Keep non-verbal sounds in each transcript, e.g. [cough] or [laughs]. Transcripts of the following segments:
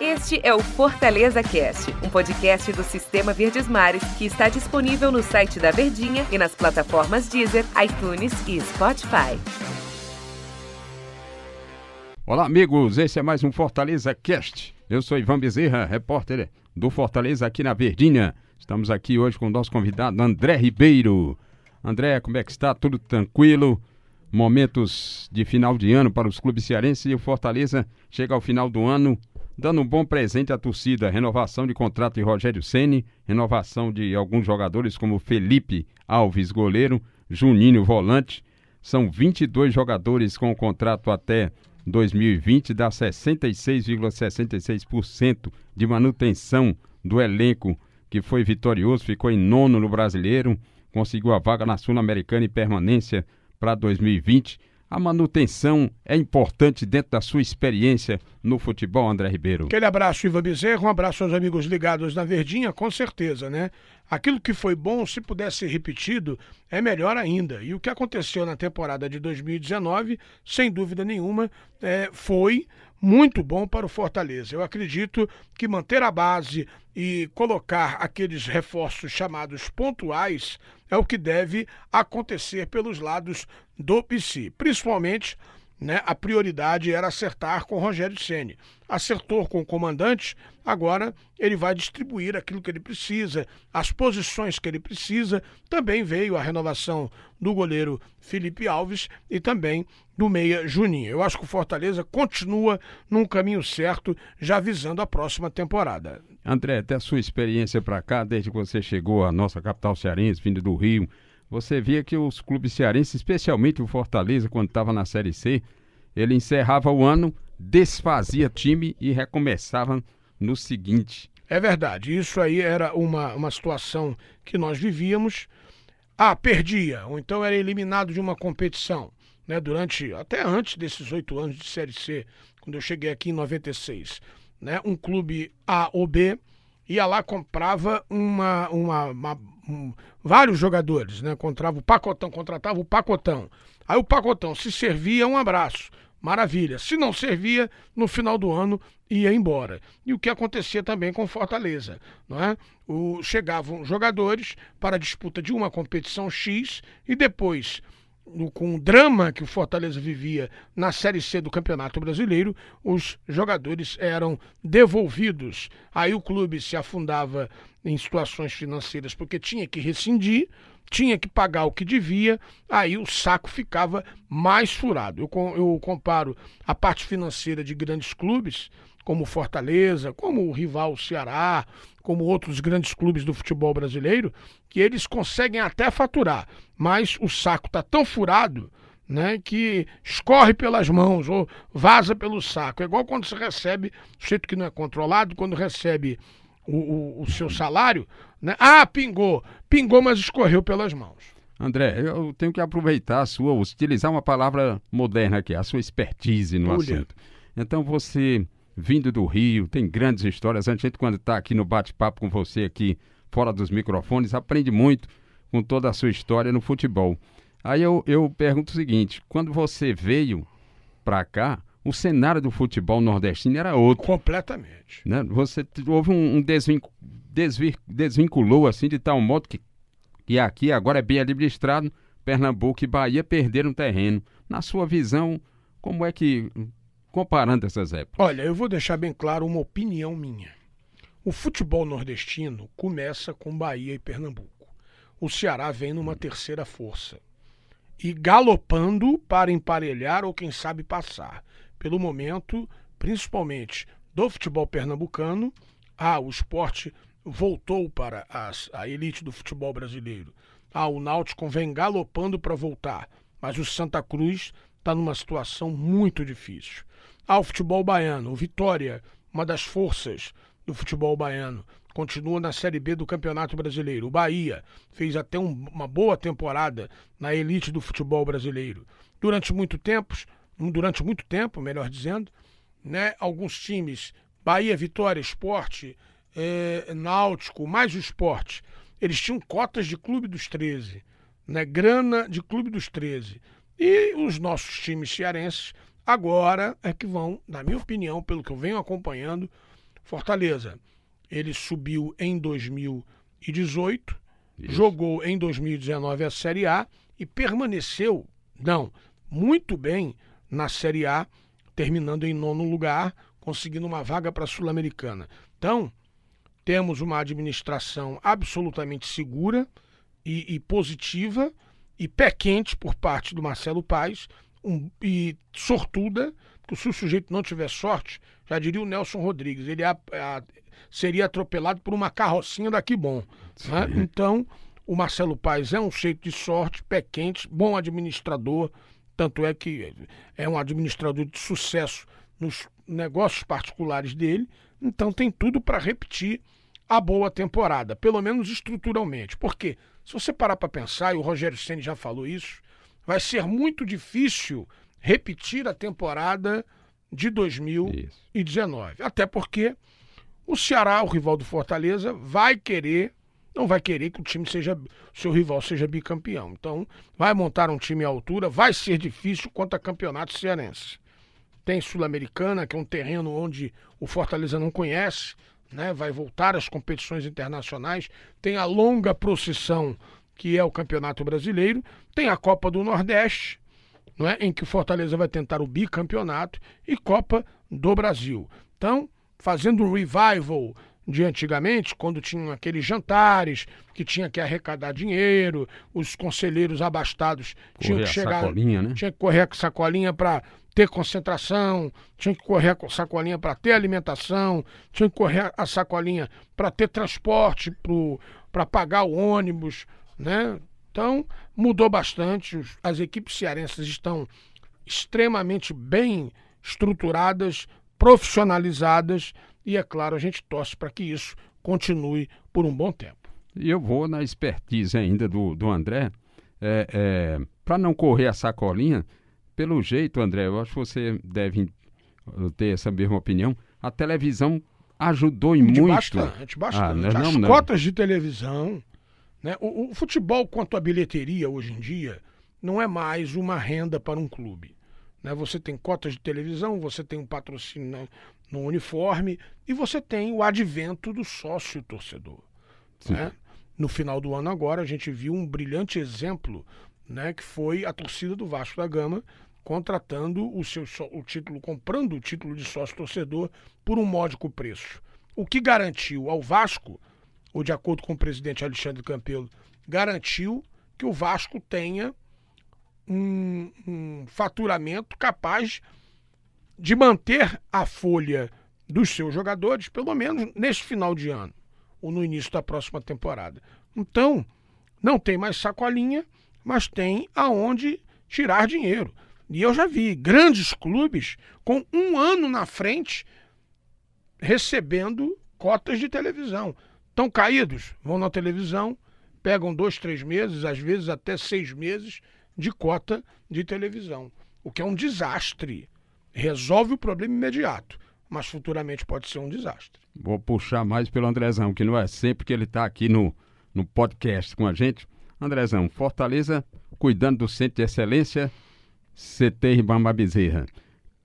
Este é o Fortaleza Cast, um podcast do Sistema Verdes Mares que está disponível no site da Verdinha e nas plataformas Deezer, iTunes e Spotify. Olá, amigos, esse é mais um Fortaleza Cast. Eu sou Ivan Bezerra, repórter do Fortaleza aqui na Verdinha. Estamos aqui hoje com o nosso convidado André Ribeiro. André, como é que está? Tudo tranquilo? Momentos de final de ano para os clubes cearenses e o Fortaleza chega ao final do ano dando um bom presente à torcida. Renovação de contrato de Rogério Ceni, renovação de alguns jogadores como Felipe Alves, goleiro, Juninho, volante. São 22 jogadores com contrato até 2020, dá 66,66% de manutenção do elenco que foi vitorioso, ficou em nono no Brasileiro, conseguiu a vaga na Sul-Americana e permanência para 2020 a manutenção é importante dentro da sua experiência no futebol, André Ribeiro? Aquele abraço, Ivan Bezerra, um abraço aos amigos ligados na Verdinha, com certeza, né? Aquilo que foi bom, se pudesse ser repetido, é melhor ainda. E o que aconteceu na temporada de 2019, sem dúvida nenhuma, é, foi muito bom para o Fortaleza. Eu acredito que manter a base e colocar aqueles reforços chamados pontuais é o que deve acontecer pelos lados do PC, principalmente né, a prioridade era acertar com Rogério Ceni. Acertou com o comandante, agora ele vai distribuir aquilo que ele precisa, as posições que ele precisa. Também veio a renovação do goleiro Felipe Alves e também do meia Juninho. Eu acho que o Fortaleza continua num caminho certo, já visando a próxima temporada. André, até a sua experiência para cá, desde que você chegou à nossa capital cearense, vindo do Rio, você via que os clubes cearenses, especialmente o Fortaleza, quando estava na Série C, ele encerrava o ano, desfazia time e recomeçava no seguinte. É verdade, isso aí era uma, uma situação que nós vivíamos. Ah, perdia, ou então era eliminado de uma competição, né? Durante, até antes desses oito anos de Série C, quando eu cheguei aqui em 96, né? Um clube A ou B ia lá comprava uma, uma, uma vários jogadores, né? Contrava o pacotão, contratava o pacotão. Aí o pacotão se servia, um abraço. Maravilha. Se não servia, no final do ano ia embora. E o que acontecia também com Fortaleza, não é? O, chegavam jogadores para a disputa de uma competição X e depois com o drama que o Fortaleza vivia na Série C do Campeonato Brasileiro, os jogadores eram devolvidos. Aí o clube se afundava em situações financeiras porque tinha que rescindir, tinha que pagar o que devia, aí o saco ficava mais furado. Eu, eu comparo a parte financeira de grandes clubes, como Fortaleza, como o rival Ceará, como outros grandes clubes do futebol brasileiro, que eles conseguem até faturar, mas o saco está tão furado né, que escorre pelas mãos ou vaza pelo saco. É igual quando você recebe, o jeito que não é controlado, quando recebe o, o, o seu salário, né? Ah, pingou, pingou, mas escorreu pelas mãos. André, eu tenho que aproveitar a sua, utilizar uma palavra moderna aqui, a sua expertise no assunto. Então você vindo do Rio, tem grandes histórias. A gente, quando está aqui no bate-papo com você aqui, fora dos microfones, aprende muito com toda a sua história no futebol. Aí eu, eu pergunto o seguinte: quando você veio para cá, o cenário do futebol nordestino era outro. Completamente. Né? Você houve um, um desvir, desvinculou assim de tal modo que, que aqui agora é bem administrado, Pernambuco e Bahia perderam terreno. Na sua visão, como é que comparando essas épocas? Olha, eu vou deixar bem claro uma opinião minha. O futebol nordestino começa com Bahia e Pernambuco. O Ceará vem numa terceira força e galopando para emparelhar ou quem sabe passar. Pelo momento, principalmente do futebol pernambucano, ah, o esporte voltou para as, a elite do futebol brasileiro. Ah, o Náutico vem galopando para voltar, mas o Santa Cruz está numa situação muito difícil ao futebol baiano. O Vitória, uma das forças do futebol baiano, continua na Série B do Campeonato Brasileiro. O Bahia fez até um, uma boa temporada na elite do futebol brasileiro. Durante muito tempo, durante muito tempo, melhor dizendo, né, alguns times, Bahia, Vitória, Esporte, é, Náutico, mais o Esporte, eles tinham cotas de Clube dos 13, né, grana de Clube dos 13. E os nossos times cearenses Agora é que vão, na minha opinião, pelo que eu venho acompanhando, Fortaleza. Ele subiu em 2018, Isso. jogou em 2019 a Série A e permaneceu, não, muito bem na Série A, terminando em nono lugar, conseguindo uma vaga para a Sul-Americana. Então, temos uma administração absolutamente segura e, e, positiva e pé quente por parte do Marcelo Paes um, e sortuda, porque se o sujeito não tiver sorte, já diria o Nelson Rodrigues, ele a, a, seria atropelado por uma carrocinha daqui bom. Né? Então, o Marcelo Paes é um jeito de sorte, pé quente, bom administrador, tanto é que é um administrador de sucesso nos negócios particulares dele, então tem tudo para repetir a boa temporada, pelo menos estruturalmente. Porque se você parar para pensar, e o Rogério Ceni já falou isso, vai ser muito difícil repetir a temporada de 2019. Isso. Até porque o Ceará, o rival do Fortaleza, vai querer, não vai querer que o time seja, seu rival seja bicampeão. Então, vai montar um time à altura, vai ser difícil quanto a campeonato cearense. Tem Sul-Americana, que é um terreno onde o Fortaleza não conhece, né? vai voltar às competições internacionais. Tem a longa procissão que é o Campeonato Brasileiro. Tem a Copa do Nordeste, não é? em que o Fortaleza vai tentar o bicampeonato, e Copa do Brasil. Então, fazendo um revival de antigamente, quando tinham aqueles jantares, que tinha que arrecadar dinheiro, os conselheiros abastados correr tinham que chegar, sacolinha, né? tinha que correr com sacolinha para ter concentração, tinha que correr com sacolinha para ter alimentação, tinha que correr a sacolinha para ter transporte, para pagar o ônibus, né? Então, mudou bastante, as equipes cearenses estão extremamente bem estruturadas, profissionalizadas e, é claro, a gente torce para que isso continue por um bom tempo. E eu vou na expertise ainda do, do André, é, é, para não correr a sacolinha, pelo jeito, André, eu acho que você deve ter essa mesma opinião, a televisão ajudou e muito. Bastante, bastante. Ah, não, As não, cotas de televisão, né? O, o futebol quanto à bilheteria hoje em dia não é mais uma renda para um clube. Né? Você tem cotas de televisão, você tem um patrocínio no uniforme e você tem o advento do sócio torcedor. Né? No final do ano agora a gente viu um brilhante exemplo, né, que foi a torcida do Vasco da Gama contratando o seu o título, comprando o título de sócio torcedor por um módico preço. O que garantiu ao Vasco, ou de acordo com o presidente Alexandre Campelo, garantiu que o Vasco tenha um, um faturamento capaz de manter a folha dos seus jogadores, pelo menos neste final de ano, ou no início da próxima temporada. Então, não tem mais sacolinha, mas tem aonde tirar dinheiro. E eu já vi grandes clubes com um ano na frente recebendo cotas de televisão. Estão caídos, vão na televisão, pegam dois, três meses, às vezes até seis meses de cota de televisão, o que é um desastre. Resolve o problema imediato, mas futuramente pode ser um desastre. Vou puxar mais pelo Andrezão, que não é sempre que ele está aqui no, no podcast com a gente. Andrezão, Fortaleza cuidando do Centro de Excelência, CT Ribamar Bezerra.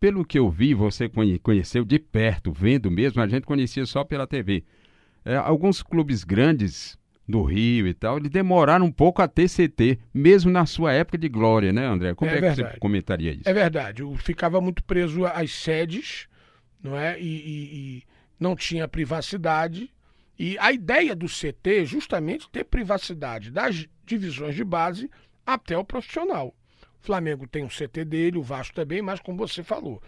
Pelo que eu vi, você conheceu de perto, vendo mesmo, a gente conhecia só pela TV. É, alguns clubes grandes do Rio e tal, eles demoraram um pouco a ter CT, mesmo na sua época de glória, né, André? Como é, é que você comentaria isso? É verdade, eu ficava muito preso às sedes, não é? E, e, e, não tinha privacidade. E a ideia do CT é justamente ter privacidade das divisões de base até o profissional. O Flamengo tem um CT dele, o Vasco também, mas como você falou,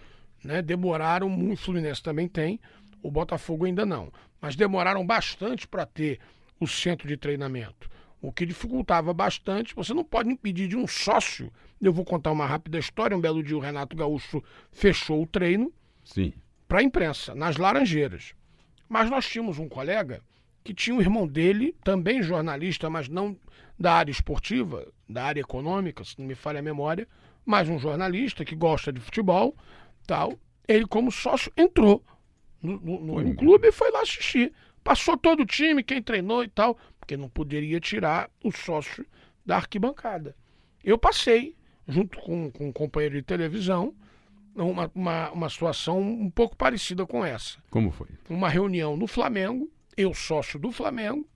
né? Demoraram muito, o Fluminense também tem, o Botafogo ainda não. Mas demoraram bastante para ter o centro de treinamento. O que dificultava bastante, você não pode impedir de um sócio. Eu vou contar uma rápida história. Um belo dia o Renato Gaúcho fechou o treino para a imprensa, nas Laranjeiras. Mas nós tínhamos um colega que tinha o irmão dele, também jornalista, mas não da área esportiva, da área econômica, se não me falha a memória, mas um jornalista que gosta de futebol, tal. Ele, como sócio, entrou no, no, no clube e foi lá assistir. Passou todo o time, quem treinou e tal, porque não poderia tirar o sócio da arquibancada. Eu passei, junto com, com um companheiro de televisão, uma, uma, uma situação um pouco parecida com essa. Como foi? Uma reunião no Flamengo, eu sócio do Flamengo,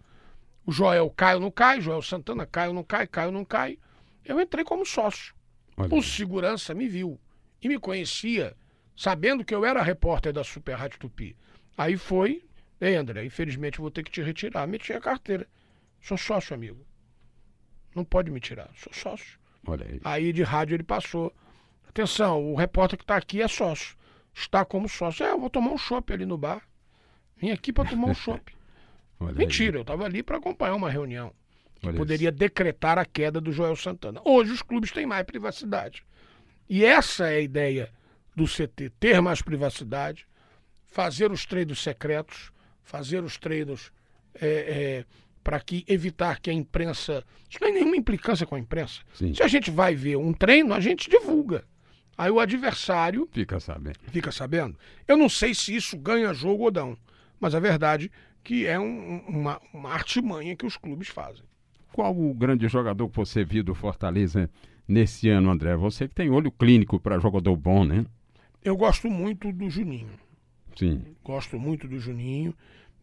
o Joel Caio não cai, Joel Santana Caio não cai, Caio não cai. Eu entrei como sócio. Olha O aí. segurança me viu e me conhecia, sabendo que eu era repórter da Super Rádio Tupi. Aí foi, ei André, infelizmente vou ter que te retirar. Meti a carteira. Sou sócio, amigo. Não pode me tirar, sou sócio. Olha aí. Aí de rádio ele passou. Atenção, o repórter que está aqui é sócio. Está como sócio. É, eu vou tomar um chopp ali no bar. Vim aqui para tomar um [laughs] chopp. Olha aí. Mentira, eu estava ali para acompanhar uma reunião que Olha poderia decretar a queda do Joel Santana. Hoje os clubes têm mais privacidade. E essa é a ideia do CT, ter mais privacidade, fazer os treinos secretos, fazer os treinos para que evitar que a imprensa. Isso não é nenhuma implicância com a imprensa. Sim. Se a gente vai ver um treino, a gente divulga. Aí o adversário Fica sabendo. fica sabendo. Eu não sei se isso ganha jogo ou não, mas a verdade é que é um- uma, uma artimanha que os clubes fazem. Qual o grande jogador que você viu do Fortaleza nesse ano, André? Você que tem olho clínico para jogador bom, né? Eu gosto muito do Juninho. Sim. Gosto muito do Juninho,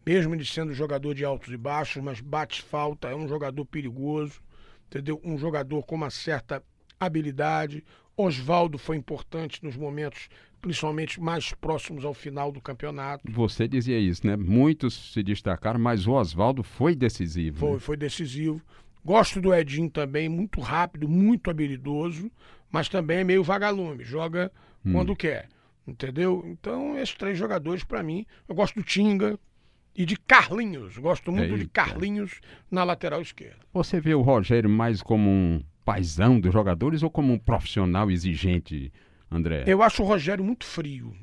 mesmo ele sendo jogador de altos e baixos, mas bate falta, é um jogador perigoso, entendeu? Um jogador com uma certa habilidade. Oswaldo foi importante nos momentos, principalmente mais próximos ao final do campeonato. Você dizia isso, né? Muitos se destacaram, mas o Oswaldo foi decisivo. Foi, né? foi decisivo. Gosto do Edinho também, muito rápido, muito habilidoso, mas também é meio vagalume, joga quando quer, entendeu? Então, esses três jogadores, para mim, eu gosto do Tinga e de Carlinhos. Gosto muito de Eita. Carlinhos na lateral esquerda. Você vê o Rogério mais como um paizão dos jogadores ou como um profissional exigente, André? Eu acho o Rogério muito frio,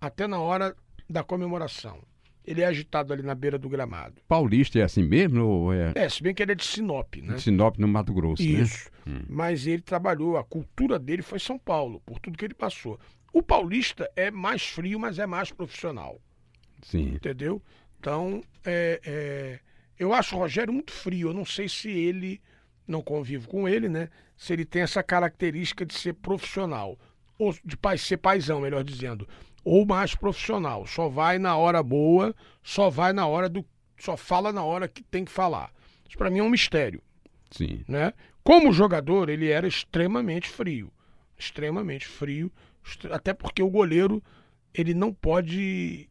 até na hora da comemoração. Ele é agitado ali na beira do gramado. Paulista é assim mesmo é É, se bem que ele é de Sinop, né? de Sinop no Mato Grosso, né? Isso. Mas ele trabalhou, a cultura dele foi São Paulo, por tudo que ele passou. O paulista é mais frio, mas é mais profissional, Sim. entendeu? Então, é, é, eu acho o Rogério muito frio. Eu não sei se ele, não convivo com ele, né? Se ele tem essa característica de ser profissional, ou de pai, ser paizão, melhor dizendo, ou mais profissional. Só vai na hora boa, só vai na hora do. só fala na hora que tem que falar. Isso para mim é um mistério Sim. né? Como jogador, ele era extremamente frio, extremamente frio, até porque o goleiro ele não pode,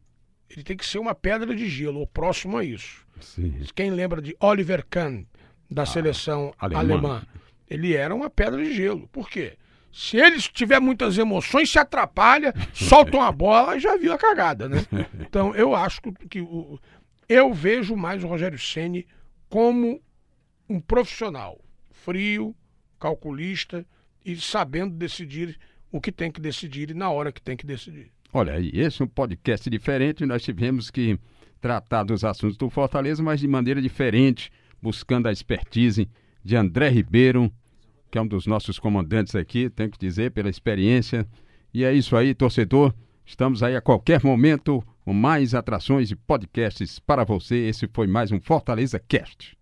ele tem que ser uma pedra de gelo, ou próximo a isso. Sim. Quem lembra de Oliver Kahn da seleção alemã. alemã. ele era uma pedra de gelo. Por quê? Se ele tiver muitas emoções, se atrapalha, solta uma bola e já viu a cagada, né? [laughs] Então eu acho que, o, eu vejo mais o Rogério Ceni como um profissional, frio, calculista e sabendo decidir o que tem que decidir e na hora que tem que decidir. Olha aí, esse é um podcast diferente. Nós tivemos que tratar dos assuntos do Fortaleza, mas de maneira diferente, buscando a expertise de André Ribeiro, que é um dos nossos comandantes aqui, tenho que dizer, pela experiência. E é isso aí, torcedor. Estamos aí a qualquer momento com mais atrações e podcasts para você. Esse foi mais um Fortaleza Cast.